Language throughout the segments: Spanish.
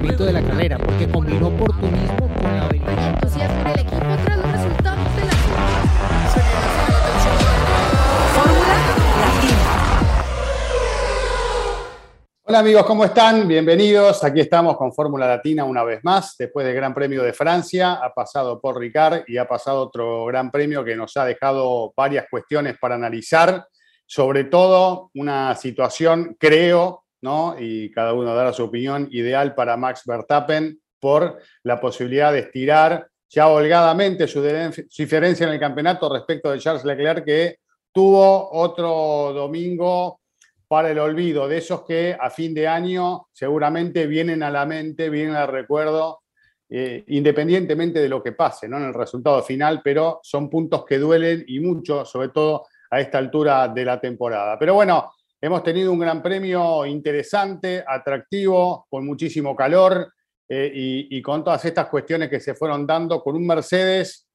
funcionamiento de la carrera, porque combinó oportunismo con la habilidad. entusiasmo en el equipo tras los resultados de la Fórmula Latina. Hola amigos, ¿cómo están? Bienvenidos. Aquí estamos con Fórmula Latina una vez más. Después del Gran Premio de Francia, ha pasado por Ricard y ha pasado otro Gran Premio que nos ha dejado varias cuestiones para analizar. Sobre todo una situación, creo, ¿no? y cada uno dará su opinión, ideal para Max Verstappen por la posibilidad de estirar ya holgadamente su diferencia en el campeonato respecto de Charles Leclerc, que tuvo otro domingo para el olvido, de esos que a fin de año seguramente vienen a la mente, vienen al recuerdo, eh, independientemente de lo que pase ¿no? en el resultado final, pero son puntos que duelen y mucho, sobre todo a esta altura de la temporada. Pero bueno, hemos tenido un gran premio interesante, atractivo, con muchísimo calor eh, y, con todas estas cuestiones que se fueron dando, con un Mercedes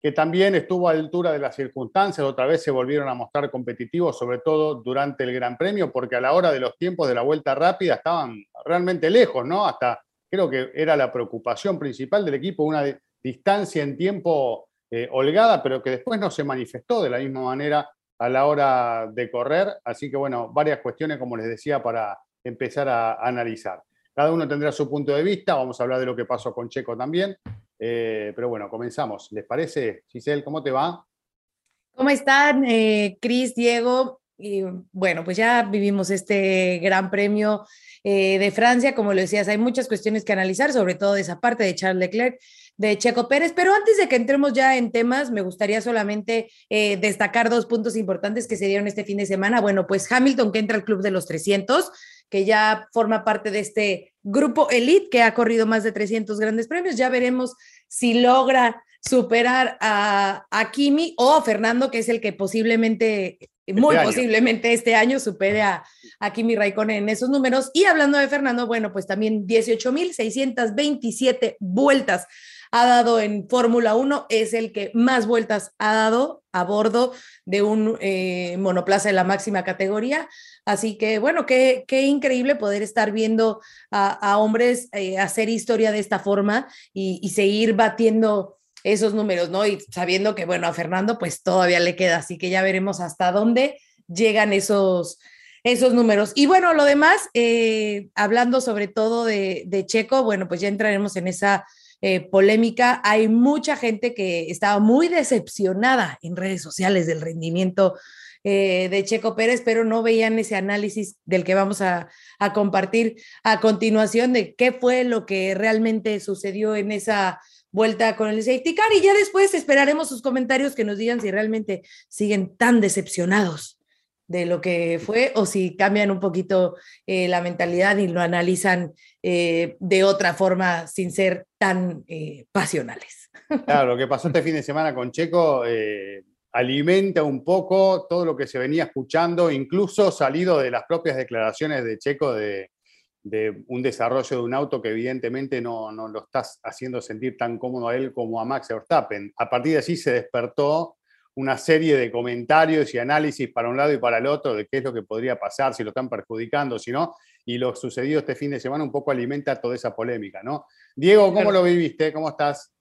que también estuvo a altura de las circunstancias, otra vez se volvieron a mostrar competitivos, sobre todo durante el Gran Premio, porque a la hora de los tiempos de la vuelta rápida estaban realmente lejos, ¿no? Hasta creo que era la preocupación principal del equipo, una distancia en tiempo eh, holgada, pero que después no se manifestó de la misma manera a la hora de correr. Así que bueno, varias cuestiones, como les decía, para empezar a, analizar. Cada uno tendrá su punto de vista, vamos a hablar de lo que pasó con Checo también, eh, pero bueno, comenzamos. ¿Les parece, Giselle? ¿Cómo te va? ¿Cómo están, eh, Cris, Diego? Y bueno, pues ya vivimos este gran premio eh, de Francia, como lo decías, hay muchas cuestiones que analizar, sobre todo de esa parte de Charles Leclerc, de Checo Pérez, pero antes de que entremos ya en temas, me gustaría solamente eh, destacar dos puntos importantes que se dieron este fin de semana. Bueno, pues Hamilton que entra al club de los 300, que ya forma parte de este grupo elite que ha corrido más de 300 grandes premios. Ya veremos si logra superar a, a Kimi o a Fernando, que es el que posiblemente, muy año. posiblemente este año supere a, a Kimi Raikkonen en esos números. Y hablando de Fernando, bueno, pues también 18.627 vueltas ha dado en Fórmula 1, es el que más vueltas ha dado a bordo de un eh, monoplaza de la máxima categoría. Así que bueno, qué, increíble poder estar viendo a, hombres eh, hacer historia de esta forma y, seguir batiendo esos números, ¿no? Y sabiendo que, bueno, a Fernando pues todavía le queda, así que ya veremos hasta dónde llegan esos, esos números. Y bueno, lo demás, eh, hablando sobre todo de Checo, bueno, pues ya entraremos en esa eh, polémica. Hay mucha gente que estaba muy decepcionada en redes sociales del rendimiento eh, de Checo Pérez, pero no veían ese análisis del que vamos a, a, compartir a continuación de qué fue lo que realmente sucedió en esa vuelta con el safety car y ya después esperaremos sus comentarios que nos digan si realmente siguen tan decepcionados de lo que fue o si cambian un poquito eh, la mentalidad y lo analizan eh, de otra forma sin ser tan eh, pasionales. Claro, lo que pasó este fin de semana con Checo alimenta un poco todo lo que se venía escuchando, incluso salido de las propias declaraciones de Checo de, de un desarrollo de un auto que evidentemente no, no, lo estás haciendo sentir tan cómodo a él como a Max Verstappen. A partir de allí se despertó una serie de comentarios y análisis para un lado y para el otro de qué es lo que podría pasar, si lo están perjudicando, si no, y lo sucedido este fin de semana un poco alimenta toda esa polémica, ¿no? Diego, ¿cómo lo viviste? ¿Cómo estás?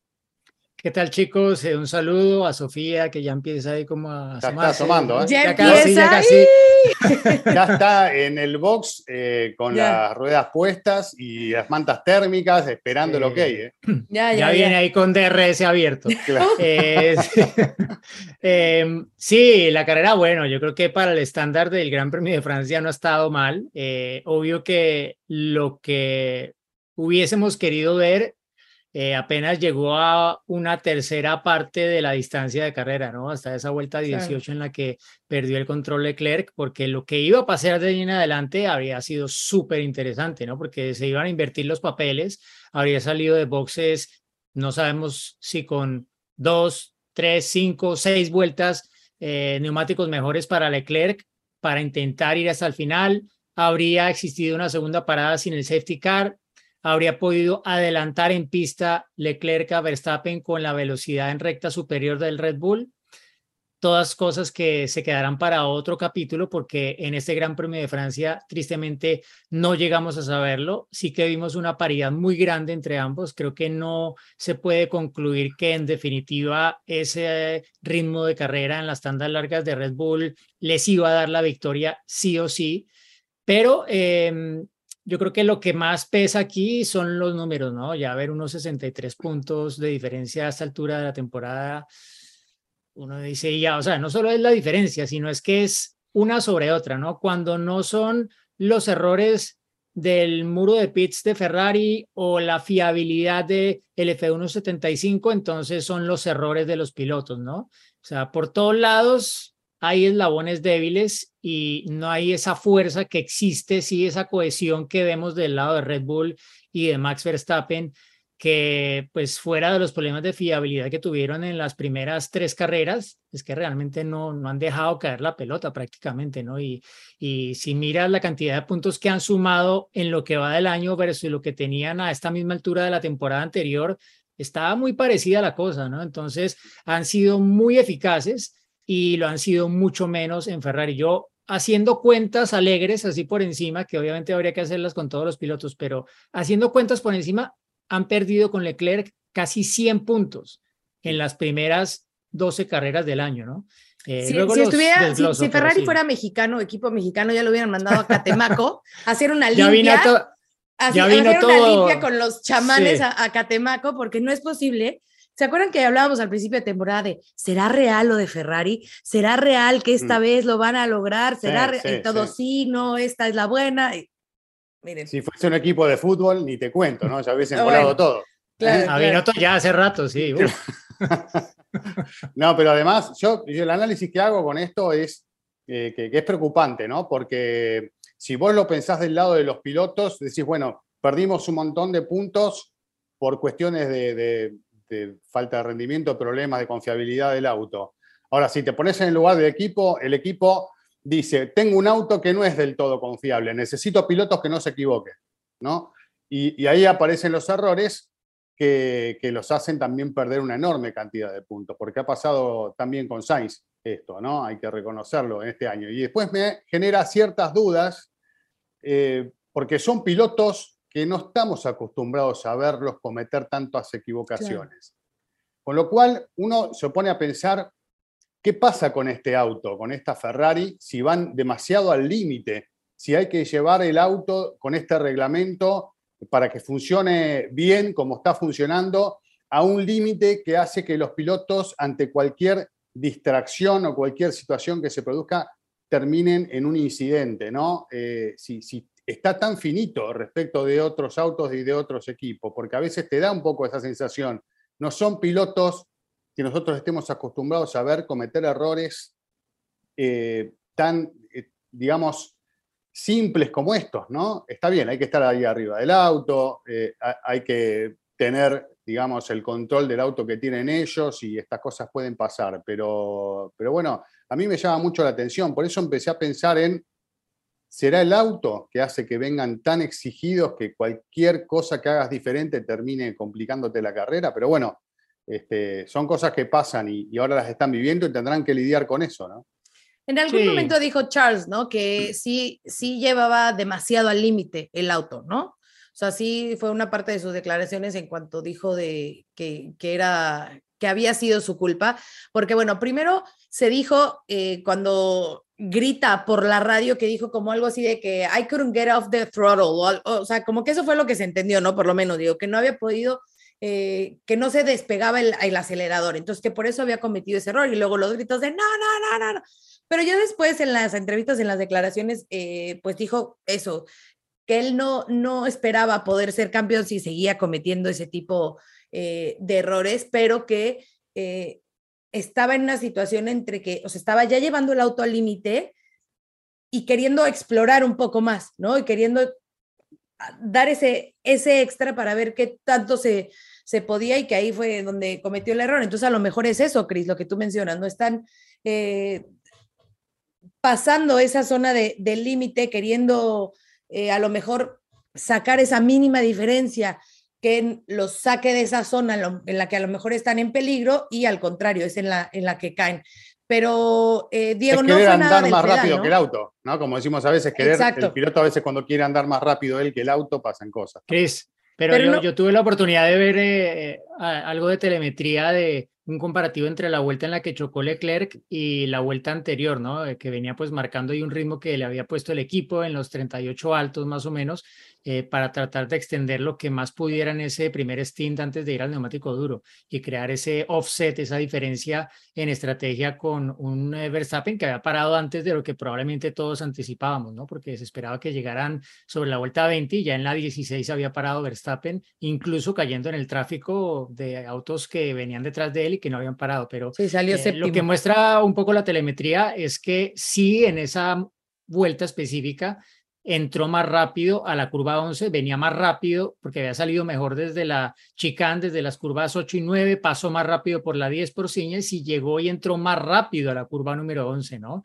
¿Qué tal, chicos? Eh, un saludo a Sofía, que ya empieza ahí como a ya está asomando, ¿eh? Ya, ya casi, ya casi. ya está en el box eh, con ya. las ruedas puestas y las mantas térmicas esperando el ok. ¿eh? Ya, ya, viene ahí con DRS abierto. Claro. Eh, em, sí, la carrera, bueno, yo creo que para el estándar del Gran Premio de Francia no ha estado mal. Eh, obvio que lo que hubiésemos querido ver eh, apenas llegó a una tercera parte de la distancia de carrera, ¿no? Hasta esa vuelta 18 sí. en la que perdió el control Leclerc, porque lo que iba a pasar de ahí en adelante habría sido súper interesante, ¿no? Porque se iban a invertir los papeles, habría salido de boxes, no sabemos si con dos, tres, cinco, seis vueltas, eh, neumáticos mejores para Leclerc, para intentar ir hasta el final, habría existido una segunda parada sin el safety car, habría podido adelantar en pista Leclerc a Verstappen con la velocidad en recta superior del Red Bull. todas cosas que se quedarán para otro capítulo porque en este Gran Premio de Francia tristemente no llegamos a saberlo. Sí que vimos una paridad muy grande entre ambos. Creo que no se puede concluir que en definitiva ese ritmo de carrera en las tandas largas de Red Bull les iba a dar la victoria sí o sí. Pero em, yo creo que lo que más pesa aquí son los números, ¿no? Ya ver unos 63 puntos de diferencia a esta altura de la temporada uno dice ya, o sea, no solo es la diferencia, sino es que es una sobre otra, ¿no? Cuando no son los errores del muro de pits de Ferrari o la fiabilidad de el F175, entonces son los errores de los pilotos, ¿no? O sea, por todos lados hay eslabones débiles y no hay esa fuerza que existe, sí, esa cohesión que vemos del lado de Red Bull y de Max Verstappen que pues fuera de los problemas de fiabilidad que tuvieron en las primeras tres carreras, es que realmente no, no han dejado caer la pelota prácticamente, ¿no? Y, y si miras la cantidad de puntos que han sumado en lo que va del año versus lo que tenían a esta misma altura de la temporada anterior, estaba muy parecida la cosa, ¿no? Entonces han sido muy eficaces y lo han sido mucho menos en Ferrari. Yo haciendo cuentas alegres, así por encima, que obviamente habría que hacerlas con todos los pilotos, pero haciendo cuentas por encima, han perdido con Leclerc casi 100 puntos en las primeras 12 carreras del año, ¿no? Eh, si, Ferrari fuera mexicano, equipo mexicano, ya lo hubieran mandado a Catemaco a hacer una limpia. Ya vino hacer una limpia con los chamanes a, Catemaco, porque no es posible. ¿Se acuerdan que hablábamos al principio de temporada de ¿será real lo de Ferrari? ¿Será real que esta mm. vez lo van a lograr? ¿Será todo sí, no, esta es la buena? Si fuese un equipo de fútbol, ni te cuento, ¿no? Ya hubiesen ah, volado todo. Claro, ya hace rato, sí. no, pero además, yo, el análisis que hago con esto es eh, que, es preocupante, ¿no? Porque si vos lo pensás del lado de los pilotos, decís, bueno, perdimos un montón de puntos por cuestiones de, de falta de rendimiento, problemas de confiabilidad del auto. Ahora, si te pones en el lugar del equipo, el equipo dice, tengo un auto que no es del todo confiable, necesito pilotos que no se equivoquen, ¿no? Y, ahí aparecen los errores que, los hacen también perder una enorme cantidad de puntos, porque ha pasado también con Sainz esto, ¿no? Hay que reconocerlo en este año. Y después me genera ciertas dudas, eh, porque son pilotos que no estamos acostumbrados a verlos cometer tantas equivocaciones. Con lo cual, uno se pone a pensar, ¿Qué pasa con este auto, con esta Ferrari, si van demasiado al límite? Si hay que llevar el auto con este reglamento para que funcione bien como está funcionando, a un límite que hace que los pilotos, ante cualquier distracción o cualquier situación que se produzca, terminen en un incidente, ¿no? Eh, si, si, está tan finito respecto de otros autos y de otros equipos, porque a veces te da un poco esa sensación. No son pilotos que nosotros estemos acostumbrados a ver cometer errores eh, tan, eh, digamos, simples como estos, ¿no? Está bien, hay que estar ahí arriba del auto, eh, hay que tener, digamos, el control del auto que tienen ellos y estas cosas pueden pasar, pero, pero bueno, a mí me llama mucho la atención, por eso empecé a pensar en, ¿será el auto que hace que vengan tan exigidos que cualquier cosa que hagas diferente termine complicándote la carrera? Pero bueno, este, son cosas que pasan y, ahora las están viviendo y tendrán que lidiar con eso, ¿no? En algún momento dijo Charles, ¿no? Que sí, sí llevaba demasiado al límite el auto, ¿no? O sea, sí fue una parte de sus declaraciones en cuanto dijo de que, que era que había sido su culpa, porque bueno, primero se dijo eh, cuando grita por la radio que dijo como algo así de que I couldn't get off the throttle, o, o, sea, como que eso fue lo que se entendió, ¿no? Por lo menos, digo, que no había podido eh, que no se despegaba el, acelerador, entonces que por eso había cometido ese error y luego los gritos de no, no, no, no, Pero ya después en las entrevistas, en las declaraciones, eh, pues dijo eso, que él no, no esperaba poder ser campeón si seguía cometiendo ese tipo eh, de errores, pero que estaba en una situación entre que, o estaba ya llevando el auto al límite y queriendo explorar un poco más, ¿no? Y queriendo dar ese, ese extra para ver qué tanto se, se podía y que ahí fue donde cometió el error. Entonces, a lo mejor es eso, Cris, lo que tú mencionas, no están eh, pasando esa zona de, del límite, queriendo eh, a lo mejor sacar esa mínima diferencia que los saque de esa zona en la que a lo mejor están en peligro y al contrario, es en la, en la que caen. pero eh, Diego es no querer fue nada andar del más pedal, rápido ¿no? que el auto, ¿no? Como decimos a veces, querer, Exacto. el piloto a veces cuando quiere andar más rápido él que el auto, pasan cosas. Chris, pero, Pero yo, no- yo tuve la oportunidad de ver eh, a- algo de telemetría de un comparativo entre la vuelta en la que chocó Leclerc y la vuelta anterior, ¿no? Eh, Que venía pues marcando ahí un ritmo que le había puesto el equipo en los 38 altos más o menos eh, para tratar de extender lo que más pudiera en ese primer stint antes de ir al neumático duro y crear ese offset, esa diferencia en estrategia con un eh, Verstappen que había parado antes de lo que probablemente todos anticipábamos, ¿no? Porque se esperaba que llegaran sobre la vuelta 20 y ya en la 16 había parado Verstappen, incluso cayendo en el tráfico de autos que venían detrás de él y que no habían parado. Pero Sí, salió eh, lo que muestra un poco la telemetría es que sí, en esa vuelta específica entró más rápido a la curva 11, venía más rápido porque había salido mejor desde la chicane, desde las curvas 8 y 9, pasó más rápido por la 10 por Ciñez y llegó y entró más rápido a la curva número 11, ¿no?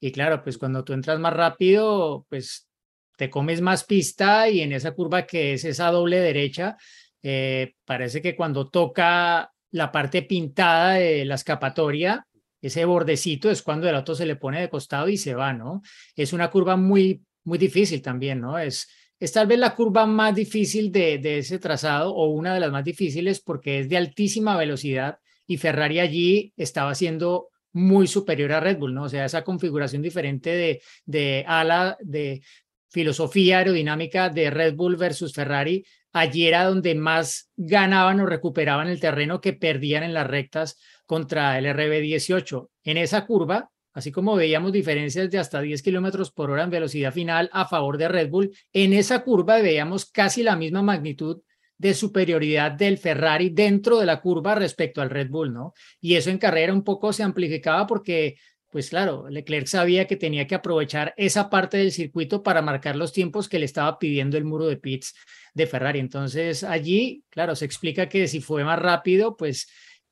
Y claro, pues cuando tú entras más rápido, pues te comes más pista y en esa curva que es esa doble derecha, eh, parece que cuando toca la parte pintada de la escapatoria, ese bordecito es cuando el auto se le pone de costado y se va, ¿no? Es una curva muy, muy difícil también, ¿no? Es, es tal vez la curva más difícil de, de ese trazado o una de las más difíciles porque es de altísima velocidad y Ferrari allí estaba siendo muy superior a Red Bull, ¿no? O sea, esa configuración diferente de, de ala, de filosofía aerodinámica de Red Bull versus Ferrari, allí era donde más ganaban o recuperaban el terreno que perdían en las rectas contra el RB18. En esa curva, así como veíamos diferencias de hasta 10 kilómetros por hora en velocidad final a favor de Red Bull, en esa curva veíamos casi la misma magnitud de superioridad del Ferrari dentro de la curva respecto al Red Bull, ¿no? Y eso en carrera un poco se amplificaba porque, pues claro, Leclerc sabía que tenía que aprovechar esa parte del circuito para marcar los tiempos que le estaba pidiendo el muro de pits de Ferrari. Entonces allí, claro, se explica que si fue más rápido, pues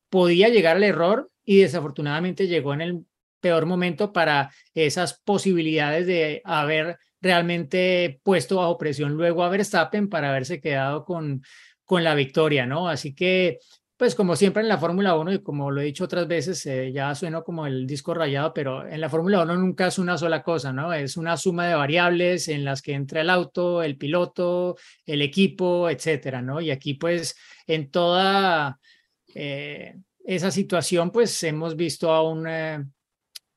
podía llegar al error y desafortunadamente llegó en el peor momento para esas posibilidades de haber realmente puesto bajo presión luego a Verstappen para haberse quedado con, con la victoria, ¿no? Así que, pues como siempre en la Fórmula 1 y como lo he dicho otras veces, eh, ya sueno como el disco rayado, pero en la Fórmula 1 nunca es una sola cosa, ¿no? Es una suma de variables en las que entra el auto, el piloto, el equipo, etcétera, ¿no? Y aquí pues en toda eh, esa situación pues hemos visto a un... Eh,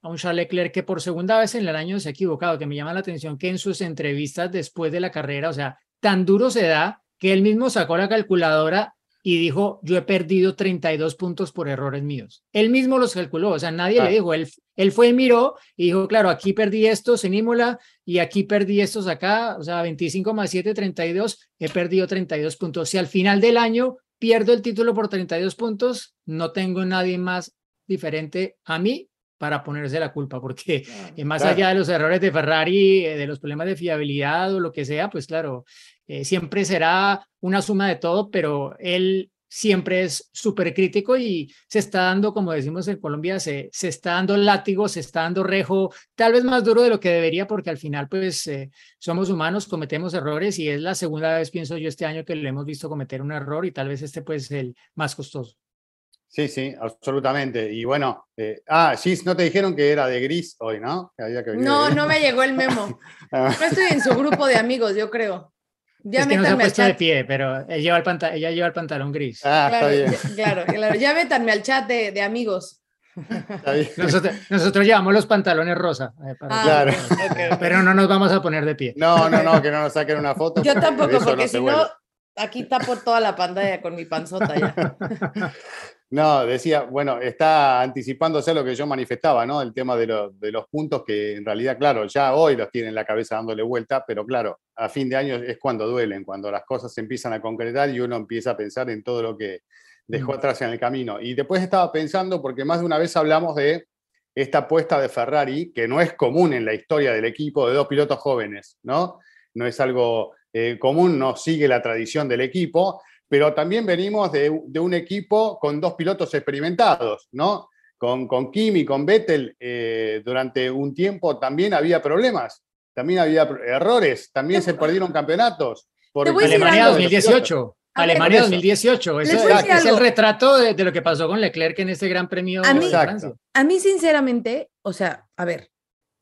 a un Charles Leclerc que por segunda vez en el año se ha equivocado, que me llama la atención que en sus entrevistas después de la carrera, o sea, tan duro se da que él mismo sacó la calculadora y dijo, yo he perdido 32 puntos por errores míos. Él mismo los calculó, o sea, nadie Ah. le dijo, él, él fue y miró y dijo, claro, aquí perdí estos en Imola y aquí perdí estos acá, o sea, 25 más 7, 32, he perdido 32 puntos. Si al final del año pierdo el título por 32 puntos, no tengo nadie más diferente a mí para ponerse la culpa, porque eh, más Claro. allá de los errores de Ferrari, eh, de los problemas de fiabilidad o lo que sea, pues claro, eh, siempre será una suma de todo, pero él siempre es súper crítico y se está dando, como decimos en Colombia, se, se está dando látigo, se está dando rejo, tal vez más duro de lo que debería, porque al final pues eh, somos humanos, cometemos errores y es la segunda vez, pienso yo, este año que lo hemos visto cometer un error y tal vez este pues el más costoso. Sí, sí, absolutamente. Y bueno, eh, ah, Gis, no te dijeron que era de gris hoy, ¿no? Que había que No, no me llegó el memo. No estoy en su grupo de amigos, yo creo. Ya es que no se ha puesto de pie, pero él lleva el ella lleva el pantalón gris. ah, está Claro, bien, ya- claro, claro. Ya métanme al chat de, de amigos. está bien. Nosotros, nosotros llevamos los pantalones rosa, eh, para- Ah, Claro. pero no nos vamos a poner de pie. No, no, no, que no nos saquen una foto. Yo tampoco, porque se si no, aquí tapo toda la pantalla con mi panzota ya. No, decía, bueno, está anticipándose a lo que yo manifestaba, ¿no? El tema de, lo- de los puntos que en realidad, claro, ya hoy los tiene en la cabeza dándole vuelta, pero claro, a fin de año es cuando duelen, cuando las cosas se empiezan a concretar y uno empieza a pensar en todo lo que dejó Mm. atrás en el camino. Y después estaba pensando, porque más de una vez hablamos de esta apuesta de Ferrari, que no es común en la historia del equipo de dos pilotos jóvenes, ¿no? No es algo eh, común, no sigue la tradición del equipo, pero también venimos de, de un equipo con dos pilotos experimentados, ¿no? Con, con Kimi, con Vettel, eh, durante un tiempo también había problemas, también había errores, también se perdieron campeonatos. por Alemania algo. de los pilotos. 2018. Alemania 2018, eso es, el retrato de, lo que pasó con Leclerc en este Gran Premio a mí, de Francia. A mí, sinceramente, o sea, a ver,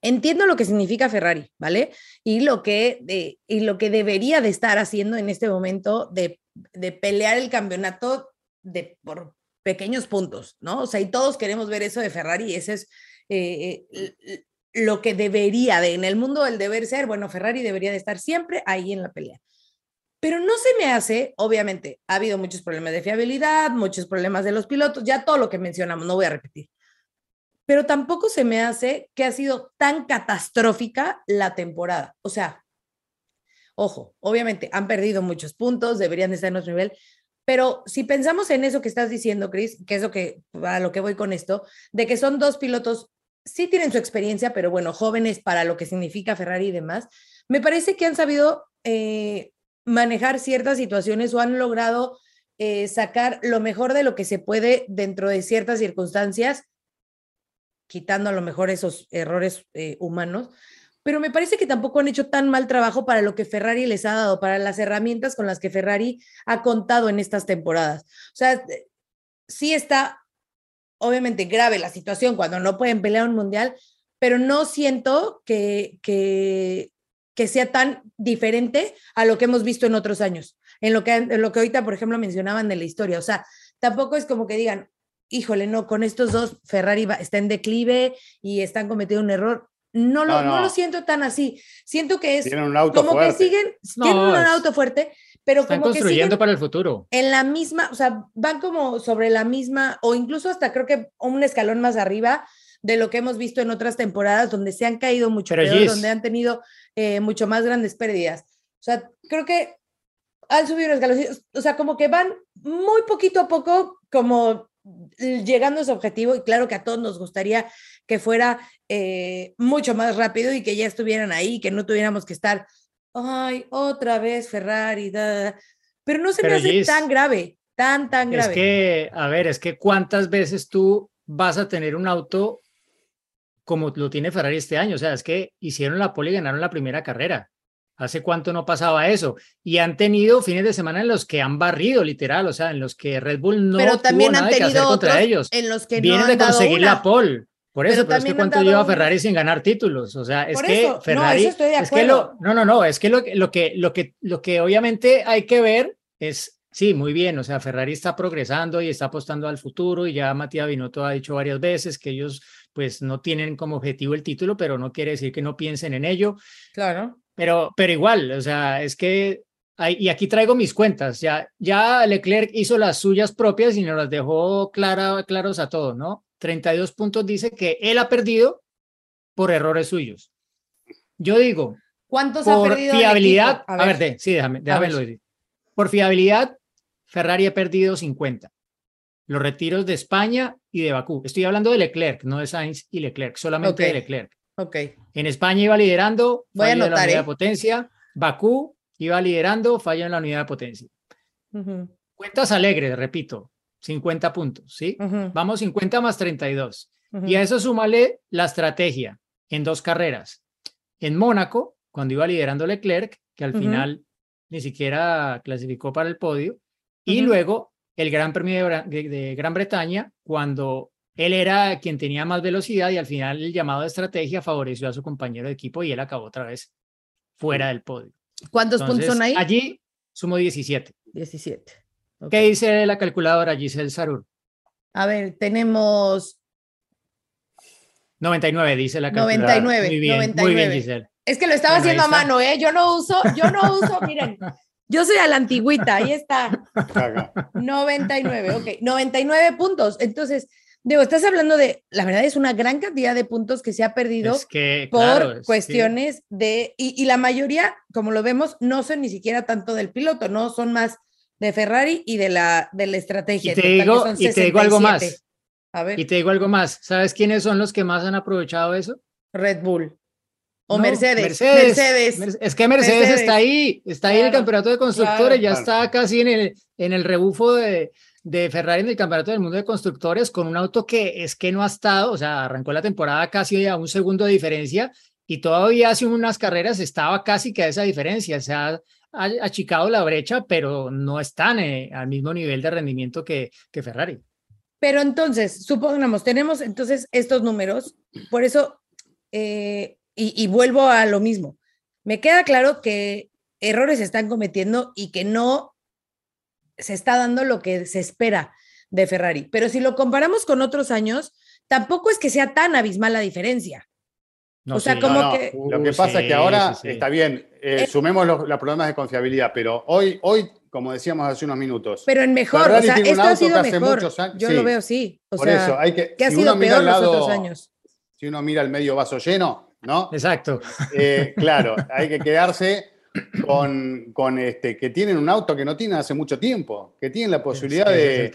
entiendo lo que significa Ferrari, ¿vale? Y lo que, de, y lo que debería de estar haciendo en este momento de, de pelear el campeonato de, por pequeños puntos, ¿no? O sea, y todos queremos ver eso de Ferrari y ese es eh, eh, lo que debería de, en el mundo del deber ser, bueno, Ferrari debería de estar siempre ahí en la pelea. Pero no se me hace, obviamente, ha habido muchos problemas de fiabilidad, muchos problemas de los pilotos, ya todo lo que mencionamos, no voy a repetir. Pero tampoco se me hace que ha sido tan catastrófica la temporada. O sea, ojo, obviamente han perdido muchos puntos, deberían estar en nuestro nivel, pero si pensamos en eso que estás diciendo, Chris, que es lo que, a lo que voy con esto, de que son dos pilotos, sí tienen su experiencia, pero bueno, jóvenes para lo que significa Ferrari y demás, me parece que han sabido eh, manejar ciertas situaciones o han logrado eh, sacar lo mejor de lo que se puede dentro de ciertas circunstancias, quitando a lo mejor esos errores eh, humanos, pero me parece que tampoco han hecho tan mal trabajo para lo que Ferrari les ha dado, para las herramientas con las que Ferrari ha contado en estas temporadas. O sea, eh, sí está obviamente grave la situación cuando no pueden pelear un mundial, pero no siento que, que, sea tan diferente a lo que hemos visto en otros años, en lo que, en lo que ahorita, por ejemplo, mencionaban de la historia. O sea, tampoco es como que digan, híjole, no, con estos dos Ferrari está en declive y están cometiendo un error. No lo, no, lo siento tan así. Siento que es un auto como que siguen, tienen un auto fuerte, pero están como construyendo para el futuro. En la misma, o sea, van como sobre la misma, o incluso hasta creo que un escalón más arriba de lo que hemos visto en otras temporadas donde se han caído mucho peor, donde han tenido eh, mucho más grandes pérdidas. O sea, creo que han subido los escalón, o sea, como que van muy poquito a poco como llegando a su objetivo y claro que a todos nos gustaría que fuera eh, mucho más rápido y que ya estuvieran ahí, que no tuviéramos que estar, ay, otra vez Ferrari, pero no se me hace tan grave, tan, tan grave. Es que, a ver, es que cuántas veces tú vas a tener un auto como lo tiene Ferrari este año. O sea, es que hicieron la pole y ganaron la primera carrera. ¿Hace cuánto no pasaba eso? Y han tenido fines de semana en los que han barrido, literal, o sea, en los que Red Bull no pero también tuvo han tenido que hacer contra ellos. En los que Vienen no de conseguir la pole. Por eso, pero, es que cuánto lleva Ferrari sin ganar títulos. O sea, es que Ferrari. No, estoy de es que lo, no, no, no, es que lo, lo que lo que lo que obviamente hay que ver es Sí, muy bien. O sea, Ferrari está progresando y está apostando al futuro y ya Matías Binotto ha dicho varias veces que ellos pues no tienen como objetivo el título, pero no quiere decir que no piensen en ello. Claro. Pero, pero igual, o sea, es que hay, y aquí traigo mis cuentas. Ya, ya Leclerc hizo las suyas propias y nos las dejó clara, claros a todos, ¿no? 32 puntos dice que él ha perdido por errores suyos. Yo digo, ¿cuántos ha perdido? Fiabilidad, a ver, sí, déjame, déjame lo decir. Por fiabilidad, Ferrari ha perdido 50. Los retiros de España y de Bakú. Estoy hablando de Leclerc, no de Sainz y Leclerc, solamente de Leclerc. Ok. En España iba liderando, Voy a la unidad de potencia. Bakú iba liderando, falla en la unidad de potencia. Cuentas alegres, repito, 50 puntos, ¿sí? Vamos 50 más 32. Y a eso súmale la estrategia en dos carreras. En Mónaco, cuando iba liderando Leclerc, que al final ni siquiera clasificó para el podio, y luego el Gran Premio de, Gran Bretaña, cuando él era quien tenía más velocidad y al final el llamado de estrategia favoreció a su compañero de equipo y él acabó otra vez fuera del podio. ¿Cuántos puntos son ahí? Allí sumo 17. 17. ¿Qué dice la calculadora Giselle Sarur? A ver, tenemos 99, dice la calculadora. 99, muy bien, 99. Muy bien, Giselle. Es que lo estaba haciendo a mano, ¿eh? Yo no uso, yo no uso, miren, Yo soy a la antigüita, ahí está. 99, ok. 99 puntos. Entonces, digo, estás hablando de, la verdad es una gran cantidad de puntos que se ha perdido por cuestiones de, y, la mayoría, como lo vemos, no son ni siquiera tanto del piloto, no son más de Ferrari y de la, de la estrategia. Y te, digo, y te digo algo más. A ver. Y te digo algo más. ¿Sabes quiénes son los que más han aprovechado eso? Red Bull. O Mercedes. Mercedes. Es que Mercedes, está ahí, está ahí en el campeonato de constructores, ya está casi en el, en el rebufo de, de Ferrari en el campeonato del mundo de constructores con un auto que es que no ha estado, o sea, arrancó la temporada casi a un segundo de diferencia y todavía hace unas carreras estaba casi que a esa diferencia, se ha achicado la brecha, pero no están eh, al mismo nivel de rendimiento que, Ferrari. Pero entonces, supongamos, tenemos entonces estos números, por eso, eh, y, vuelvo a lo mismo, me queda claro que errores se están cometiendo y que no se está dando lo que se espera de Ferrari. Pero si lo comparamos con otros años, tampoco es que sea tan abismal la diferencia. o sea, como que... Lo que pasa es que ahora está bien, eh, eh, sumemos los, problemas de confiabilidad, pero hoy, hoy, como decíamos hace unos minutos. Pero en mejor, o sea, esto ha sido mejor. Yo lo veo sí. O por eso, hay que, ha sido peor los otros años. Si uno mira el medio vaso lleno, ¿no? Exacto. Eh, claro, hay que quedarse con, con, este, que tienen un auto que no tienen hace mucho tiempo, que tienen la posibilidad de,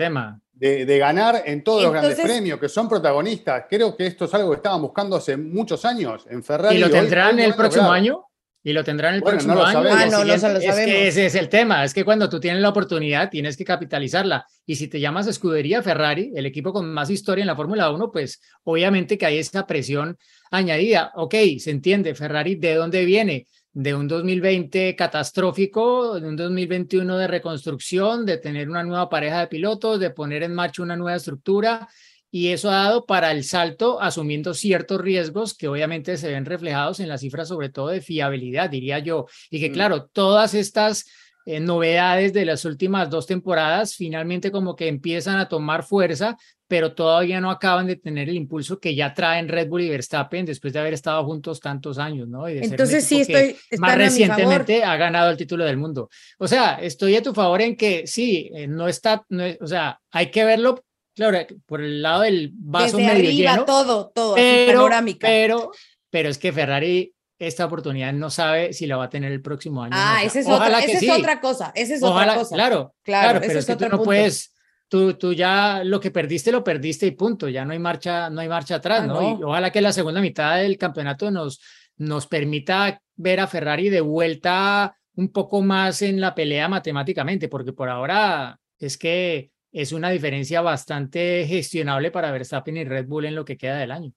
de, ganar en todos los grandes premios, que son protagonistas. Creo que esto es algo que estaban buscando hace muchos años en Ferrari. ¿Y lo tendrán el próximo año? Y lo tendrán el próximo año. Ah, no, lo sabemos. Es que ese es el tema, es que cuando tú tienes la oportunidad tienes que capitalizarla. Y si te llamas escudería Ferrari, el equipo con más historia en la Fórmula 1, pues obviamente que hay esa presión añadida. Ok, se entiende, Ferrari, ¿de dónde viene? De un 2020 catastrófico, de un 2021 de reconstrucción, de tener una nueva pareja de pilotos, de poner en marcha una nueva estructura y eso ha dado para el salto asumiendo ciertos riesgos que obviamente se ven reflejados en las cifras sobre todo de fiabilidad, diría yo, y que mm. claro, todas estas eh, novedades de las últimas dos temporadas finalmente como que empiezan a tomar fuerza, pero todavía no acaban de tener el impulso que ya traen Red Bull y Verstappen después de haber estado juntos tantos años, ¿no? Entonces sí estoy más recientemente ha ganado el título del mundo. O sea, estoy a tu favor en que sí, eh, no está, no o sea, hay que verlo claro, por el lado del vaso Desde medio arriba, lleno, todo, todo, pero, panorámica. Pero, pero es que Ferrari esta oportunidad no sabe si la va a tener el próximo año. Ah, esa es, otra, esa es otra cosa, esa es otra cosa. Claro, claro, pero es, que tú no puedes, tú, tú ya lo que perdiste lo perdiste y punto, ya no hay marcha, no hay marcha atrás, ah, ¿no? Y ojalá que la segunda mitad del campeonato nos, nos permita ver a Ferrari de vuelta un poco más en la pelea matemáticamente, porque por ahora es que es una diferencia bastante gestionable para Verstappen y Red Bull en lo que queda del año.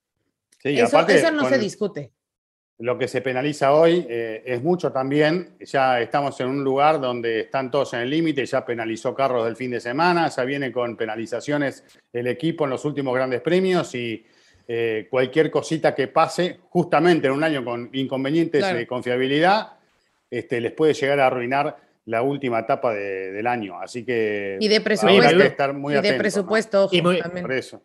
Sí, eso, aparte, eso no se discute. Lo que se penaliza hoy eh, es mucho también. Ya estamos en un lugar donde están todos en el límite, ya penalizó Carros del fin de semana, ya viene con penalizaciones el equipo en los últimos grandes premios y eh, cualquier cosita que pase, justamente en un año con inconvenientes de confiabilidad, este, les puede llegar a arruinar la última etapa del año. Así que y de presupuesto, estar muy y de presupuesto y, muy.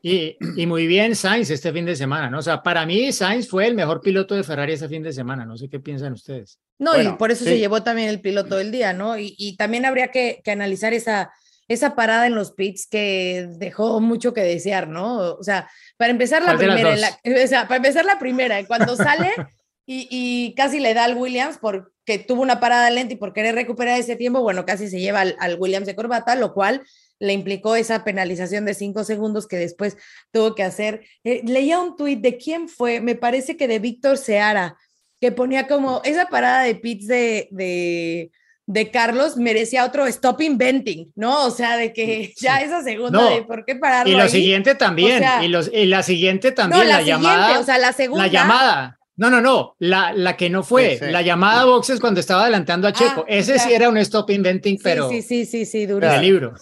Y, bien Sainz este fin de semana, ¿no? O sea, para mí Sainz fue el mejor piloto de Ferrari este fin de semana. No sé qué piensan ustedes. No, y por eso se llevó también el piloto del día, ¿no? Y, también habría que, analizar esa, esa parada en los pits que dejó mucho que desear, ¿no? O sea, para empezar la primera, o sea, para empezar la primera, cuando sale y, y, casi le da al Williams por que tuvo una parada lenta y por querer recuperar ese tiempo, bueno, casi se lleva al, Williams de corbata, lo cual le implicó esa penalización de cinco segundos que después tuvo que hacer. Eh, leía un tuit de quién fue, me parece que de Víctor Seara, que ponía como esa parada de pits de, de, Carlos merecía otro stop inventing, ¿no? O sea, de que ya esa segunda de por qué pararlo. Y lo siguiente también, y, los, y la siguiente también, la, llamada. O sea, la segunda. La llamada no, no, no, la, la que no fue, la llamada a boxes cuando estaba adelantando a Checo. Ah, Ese sí era un stop inventing, pero. Sí, sí, sí, sí, durísimo. De libro.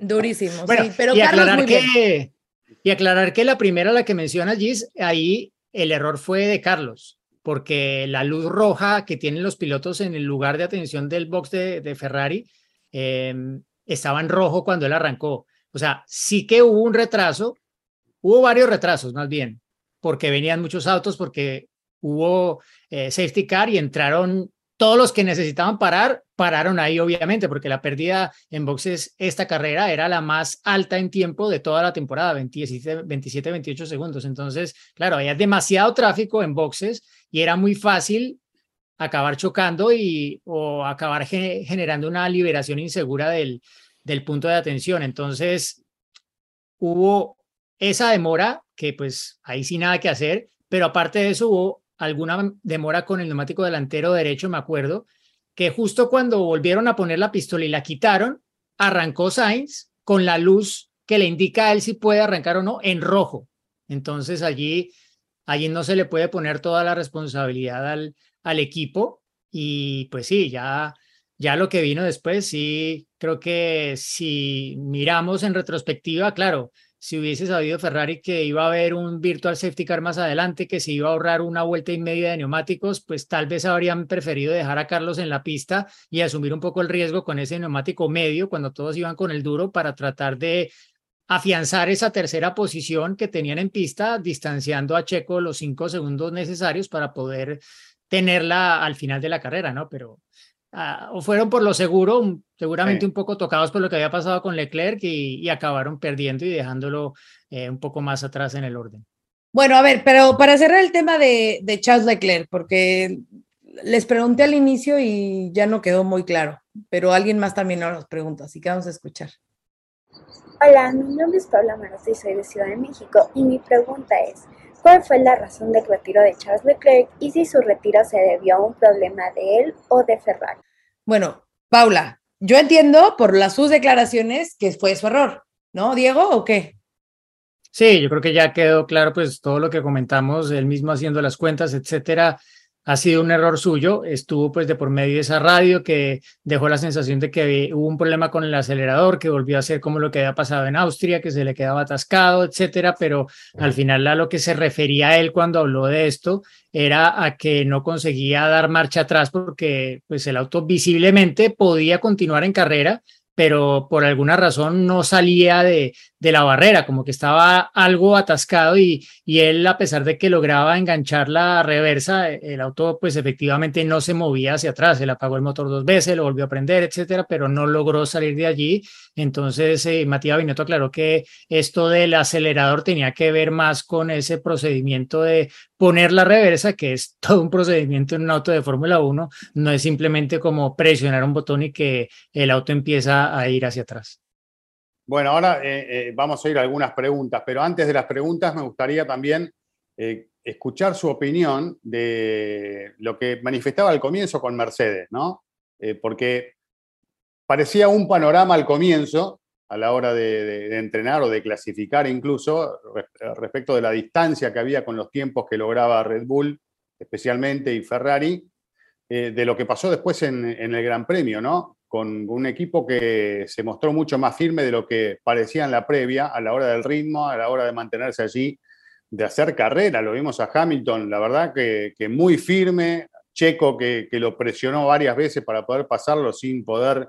Durísimo, sí. Pero y Carlos aclarar que, Y aclarar que la primera, la que menciona Gis, ahí el error fue de Carlos, porque la luz roja que tienen los pilotos en el lugar de atención del box de, de Ferrari em, estaba en rojo cuando él arrancó. O sea, sí que hubo un retraso, hubo varios retrasos más bien, porque venían muchos autos, porque hubo eh, safety car y entraron todos los que necesitaban parar, pararon ahí obviamente, porque la pérdida en boxes esta carrera era la más alta en tiempo de toda la temporada, 27, 27 28 segundos. Entonces, claro, había demasiado tráfico en boxes y era muy fácil acabar chocando y o acabar generando una liberación insegura del, del punto de atención. Entonces, hubo esa demora, que pues ahí sí nada que hacer, pero aparte de eso hubo alguna demora con el neumático delantero derecho, me acuerdo, que justo cuando volvieron a poner la pistola y la quitaron, arrancó Sainz con la luz que le indica a él si puede arrancar o no en rojo. Entonces allí allí no se le puede poner toda la responsabilidad al, al equipo y pues sí, ya, ya lo que vino después, sí, creo que si miramos en retrospectiva, claro, si hubiese sabido Ferrari que iba a haber un virtual safety car más adelante, que se iba a ahorrar una vuelta y media de neumáticos, pues tal vez habrían preferido dejar a Carlos en la pista y asumir un poco el riesgo con ese neumático medio cuando todos iban con el duro para tratar de afianzar esa tercera posición que tenían en pista, distanciando a Checo los cinco segundos necesarios para poder tenerla al final de la carrera, ¿no? Pero Ah, o fueron por lo seguro, seguramente un poco tocados por lo que había pasado con Leclerc y, acabaron perdiendo y dejándolo eh, un poco más atrás en el orden. Bueno, a ver, pero para cerrar el tema de, de Charles Leclerc, porque les pregunté al inicio y ya no quedó muy claro, pero alguien más también nos pregunta, así que vamos a escuchar. Hola, mi nombre es Paula Manos y soy de Ciudad de México y mi pregunta es, ¿Cuál fue la razón del retiro de Charles Leclerc y si su retiro se debió a un problema de él o de Ferrari? Bueno, Paula, yo entiendo por las sus declaraciones que fue su error, ¿no, Diego, o qué? Sí, yo creo que ya quedó claro pues todo lo que comentamos, él mismo haciendo las cuentas, etcétera ha sido un error suyo. Estuvo pues de por medio de esa radio que dejó la sensación de que hubo un problema con el acelerador, que volvió a ser como lo que había pasado en Austria, que se le quedaba atascado, etcétera. Pero al final a lo que se refería él cuando habló de esto era a que no conseguía dar marcha atrás porque pues el auto visiblemente podía continuar en carrera, pero por alguna razón no salía de, de la barrera, como que estaba algo atascado y, y él, a pesar de que lograba enganchar la reversa, el auto pues efectivamente no se movía hacia atrás, él apagó el motor dos veces, lo volvió a prender, etcétera, pero no logró salir de allí. Entonces, eh, Matías Binotto aclaró que esto del acelerador tenía que ver más con ese procedimiento de poner la reversa, que es todo un procedimiento en un auto de Fórmula 1, no es simplemente como presionar un botón y que el auto empieza a ir hacia atrás. Bueno, ahora eh, eh, vamos a ir a algunas preguntas, pero antes de las preguntas me gustaría también eh, escuchar su opinión de lo que manifestaba al comienzo con Mercedes, ¿no? porque parecía un panorama al comienzo, a la hora de, entrenar o de clasificar incluso, respecto de la distancia que había con los tiempos que lograba Red Bull, especialmente, y Ferrari, de lo que pasó después en, en el Gran Premio, ¿no? con un equipo que se mostró mucho más firme de lo que parecía en la previa, a la hora del ritmo, a la hora de mantenerse allí, de hacer carrera. Lo vimos a Hamilton, la verdad que, muy firme, Checo que, lo presionó varias veces para poder pasarlo sin poder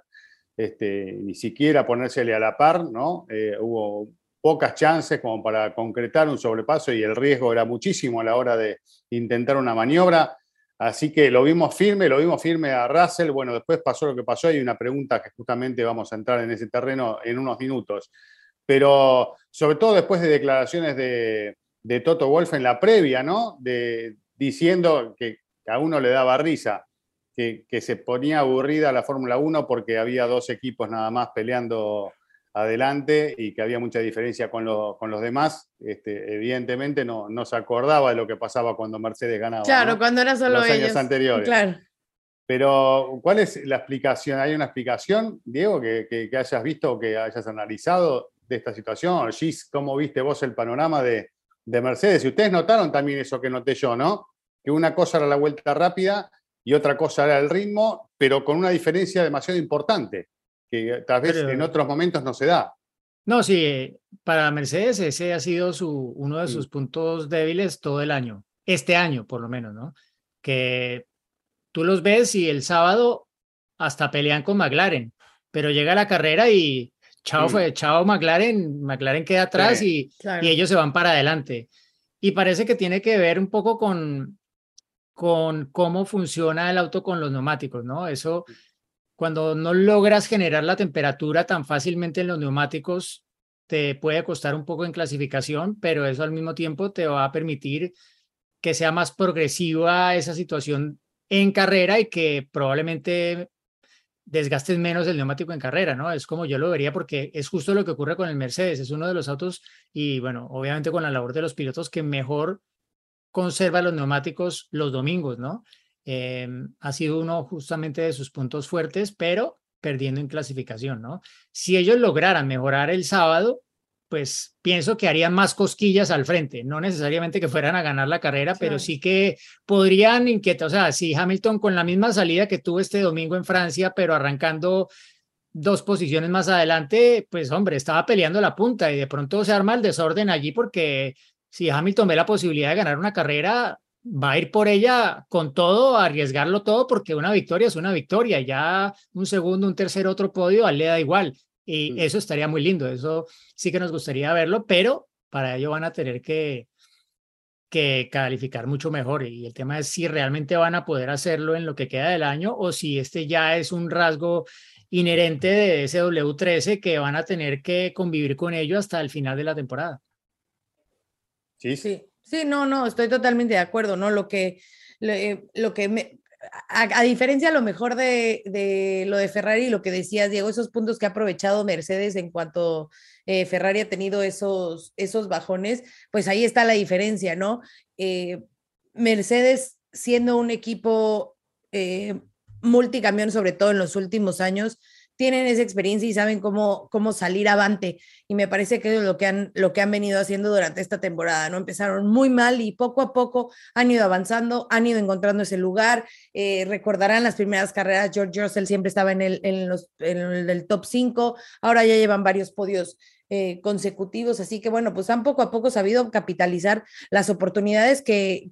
este, ni siquiera ponérsele a la par, ¿no? Eh, hubo pocas chances como para concretar un sobrepaso y el riesgo era muchísimo a la hora de intentar una maniobra. Así que lo vimos firme, lo vimos firme a Russell. Bueno, después pasó lo que pasó. Hay una pregunta que justamente vamos a entrar en ese terreno en unos minutos. Pero sobre todo después de declaraciones de, Toto Wolf en la previa, ¿no? De, diciendo que a uno le daba risa, que, que se ponía aburrida la Fórmula 1 porque había dos equipos nada más peleando adelante y que había mucha diferencia con, con los demás, este, evidentemente no, no, se acordaba de lo que pasaba cuando Mercedes ganaba. Claro, cuando era solo los años anteriores. Claro. Pero, ¿cuál es la explicación? ¿Hay una explicación, Diego, que, que, hayas visto o que hayas analizado de esta situación? Gis, ¿cómo viste vos el panorama de, de Mercedes? Y ustedes notaron también eso que noté yo, ¿no? Que una cosa era la vuelta rápida y otra cosa era el ritmo, pero con una diferencia demasiado importante que tal vez en otros momentos no se da. No, sí, para Mercedes ese ha sido su, uno de sus puntos débiles todo el año, este año por lo menos, ¿no? Que tú los ves y el sábado hasta pelean con McLaren, pero llega la carrera y chao, fue, chao McLaren, McLaren queda atrás y, y, ellos se van para adelante. Y parece que tiene que ver un poco con, con cómo funciona el auto con los neumáticos, ¿no? Eso cuando no logras generar la temperatura tan fácilmente en los neumáticos, te puede costar un poco en clasificación, pero eso al mismo tiempo te va a permitir que sea más progresiva esa situación en carrera y que probablemente desgastes menos el neumático en carrera, ¿no? Es como yo lo vería porque es justo lo que ocurre con el Mercedes, es uno de los autos y bueno, obviamente con la labor de los pilotos que mejor conserva los neumáticos los domingos, ¿no? Em, ha sido uno justamente de sus puntos fuertes, pero perdiendo en clasificación, ¿no? Si ellos lograran mejorar el sábado, pues pienso que harían más cosquillas al frente, no necesariamente que fueran a ganar la carrera, pero sí que podrían inquietar, o sea, si Hamilton con la misma salida que tuvo este domingo en Francia, pero arrancando dos posiciones más adelante, pues hombre, estaba peleando la punta y de pronto se arma el desorden allí porque si Hamilton ve la posibilidad de ganar una carrera, va a ir por ella con todo, a arriesgarlo todo, porque una victoria es una victoria, ya un segundo, un tercer, otro podio, a él le da igual. Y mm. eso estaría muy lindo, eso sí que nos gustaría verlo, pero para ello van a tener que, que calificar mucho mejor. Y el tema es si realmente van a poder hacerlo en lo que queda del año o si este ya es un rasgo inherente de ese W13 que van a tener que convivir con ello hasta el final de la temporada. Sí, sí. Sí, no, no, estoy totalmente de acuerdo, ¿no? Lo que, lo, eh, que me, a, diferencia a lo mejor de, de, lo de Ferrari, lo que decías, Diego, esos puntos que ha aprovechado Mercedes en cuanto eh, Ferrari ha tenido esos, esos bajones, pues ahí está la diferencia, ¿no? Eh, Mercedes siendo un equipo multicamión, sobre todo en los últimos años, tienen esa experiencia y saben cómo, cómo salir avante. Y me parece que es lo que, han, lo que han venido haciendo durante esta temporada, ¿no? Empezaron muy mal y poco a poco han ido avanzando, han ido encontrando ese lugar. Eh, recordarán las primeras carreras, George Russell siempre estaba en el, en los, en el top 5, ahora ya llevan varios podios eh, consecutivos, así que bueno, pues han poco a poco sabido capitalizar las oportunidades que,